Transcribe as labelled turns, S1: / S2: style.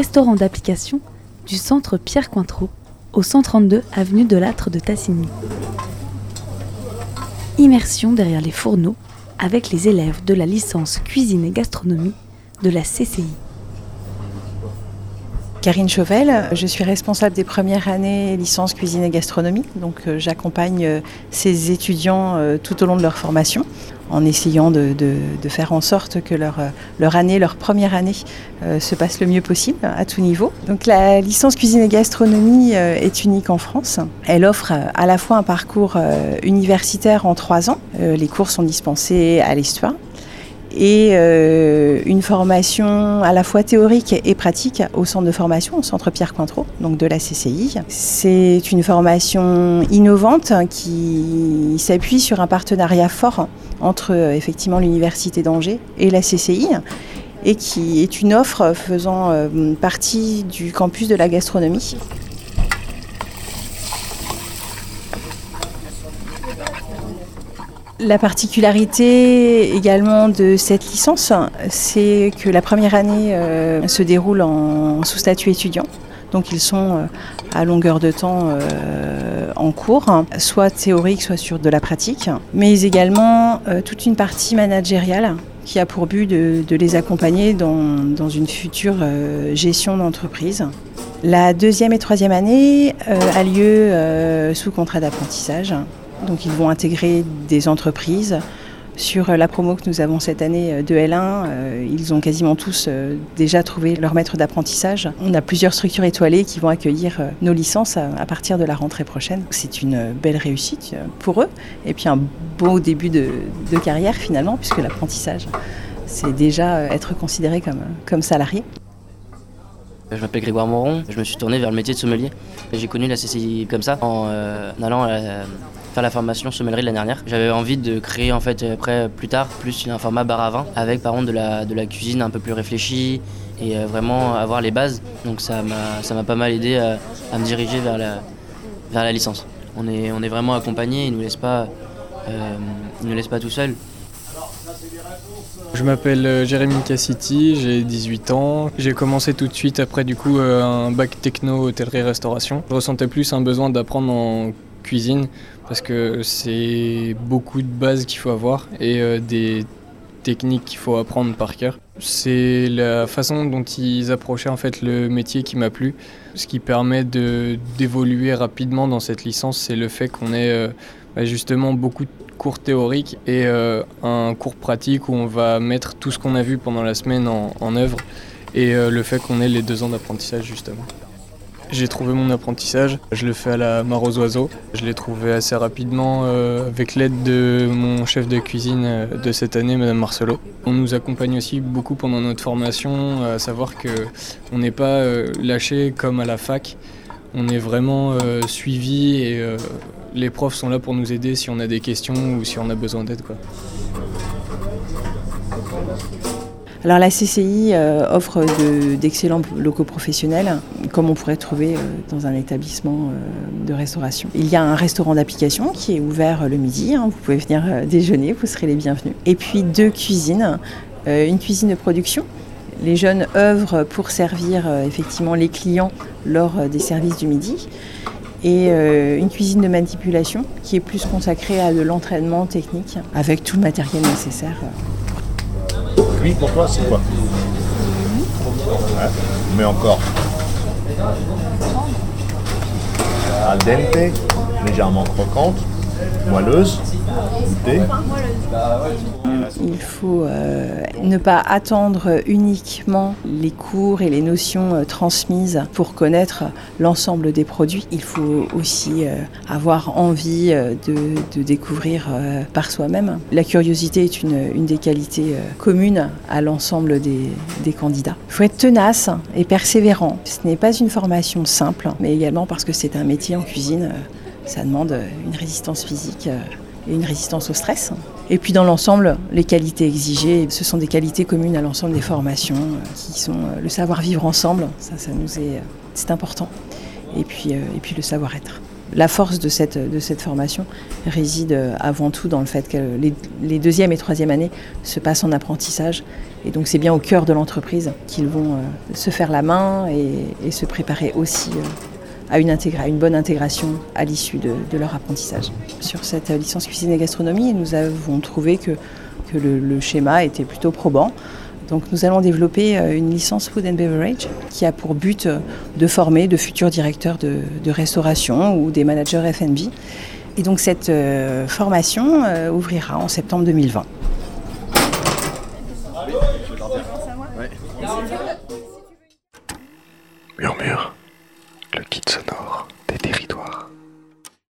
S1: restaurant d'application du centre Pierre Cointreau, au 132 avenue de l'Âtre de Tassigny. Immersion derrière les fourneaux avec les élèves de la licence cuisine et gastronomie de la CCI.
S2: Karine Chauvel, je suis responsable des premières années licence cuisine et gastronomie. Donc euh, j'accompagne euh, ces étudiants euh, tout au long de leur formation en essayant de, faire en sorte que leur, année, leur première année, se passe le mieux possible à tout niveau. Donc la licence cuisine et gastronomie est unique en France. Elle offre à la fois un parcours universitaire en trois ans. les cours sont dispensés à l'histoire et euh, une formation à la fois théorique et pratique au centre de formation, au centre Pierre Cointreau, donc de la CCI. C'est une formation innovante qui s'appuie sur un partenariat fort entre effectivement l'Université d'Angers et la CCI et qui est une offre faisant euh, partie du campus de la gastronomie. La particularité également de cette licence, c'est que la première année euh, se déroule en sous statut étudiant. Donc ils sont euh, à longueur de temps euh, en cours, soit théorique, soit sur de la pratique, mais également toute une partie managériale qui a pour but de, les accompagner dans, dans une future gestion d'entreprise. La deuxième et troisième année a lieu sous contrat d'apprentissage donc ils vont intégrer des entreprises. Sur la promo que nous avons cette année euh, de L1, euh, ils ont quasiment tous euh, déjà trouvé leur maître d'apprentissage. On a plusieurs structures étoilées qui vont accueillir nos licences à partir de la rentrée prochaine. C'est une belle réussite pour eux et puis un beau début de, carrière finalement, puisque l'apprentissage, c'est déjà être considéré comme, comme salarié.
S3: Je m'appelle Grégoire Moron, je me suis tourné vers le métier de sommelier. J'ai connu la CCI comme ça en allant à la faire la formation sommellerie de l'année dernière. J'avais envie de créer en fait après plus tard plus un format bar à vin avec par contre de la, de la cuisine un peu plus réfléchie et euh, vraiment avoir les bases. Donc ça m'a pas mal aidé à, me diriger vers la vers la licence. On est on est vraiment accompagné, ils nous laissent pas euh, nous laissent pas tout seuls.
S4: Je m'appelle euh, Jérémy Cassiti, j'ai 18 ans. J'ai commencé tout de suite après du coup un bac techno hôtellerie restauration. Je ressentais plus un besoin d'apprendre en cuisine parce que c'est beaucoup de bases qu'il faut avoir et euh, des techniques qu'il faut apprendre par cœur. C'est la façon dont ils approchaient en fait le métier qui m'a plu. Ce qui permet d'évoluer rapidement dans cette licence, c'est le fait qu'on ait euh, bah, justement beaucoup de cours théoriques et euh, un cours pratique où on va mettre tout ce qu'on a vu pendant la semaine en, œuvre et le fait qu'on ait les deux ans d'apprentissage justement. J'ai trouvé mon apprentissage, je le fais à la mare aux oiseaux. Je l'ai trouvé assez rapidement euh, avec l'aide de mon chef de cuisine euh, de cette année, Madame Marcelo. On nous accompagne aussi beaucoup pendant notre formation, à savoir qu'on n'est pas euh, lâché comme à la fac. On est vraiment suivi et les profs sont là pour nous aider si on a des questions ou si on a besoin d'aide.
S2: Alors la CCI euh, offre d'excellents locaux professionnels, comme on pourrait trouver euh, dans un établissement euh, de restauration. Il y a un restaurant d'application qui est ouvert le midi, hein. vous pouvez venir déjeuner, vous serez les bienvenus. Et puis deux cuisines, une cuisine de production. Les jeunes œuvrent pour servir effectivement les clients lors des services du midi et une cuisine de manipulation qui est plus consacrée à de l'entraînement technique avec tout le matériel nécessaire
S5: lui, pour toi, c'est quoi Mais encore. Al dente, légèrement croquante, moelleuse, goûtée.
S2: Il faut euh, ne pas attendre uniquement les cours et les notions euh, transmises pour connaître l'ensemble des produits. Il faut aussi euh, avoir envie de, découvrir par soi-même. La curiosité est une, des qualités communes à l'ensemble des, des, candidats. Il faut être tenace et persévérant. Ce n'est pas une formation simple, mais également parce que c'est un métier en cuisine. Ça demande une résistance physique et une résistance au stress. Et puis dans l'ensemble, les qualités exigées, ce sont des qualités communes à l'ensemble des formations, euh, qui sont euh, le savoir vivre ensemble, ça, ça nous est, euh, c'est important, et puis, et puis le savoir-être. La force de cette, de cette formation réside avant tout dans le fait que les, deuxième et troisième années se passent en apprentissage. Et donc c'est bien au cœur de l'entreprise qu'ils vont se faire la main et, se préparer aussi à une, bonne intégration à l'issue de, leur apprentissage. Sur cette euh, licence cuisine et gastronomie, nous avons trouvé que, le, schéma était plutôt probant. Donc nous allons développer euh, une licence Food and Beverage qui a pour but euh, de former de futurs directeurs de, restauration ou des managers F&B. Et donc cette formation ouvrira en septembre 2020.
S5: Murmure.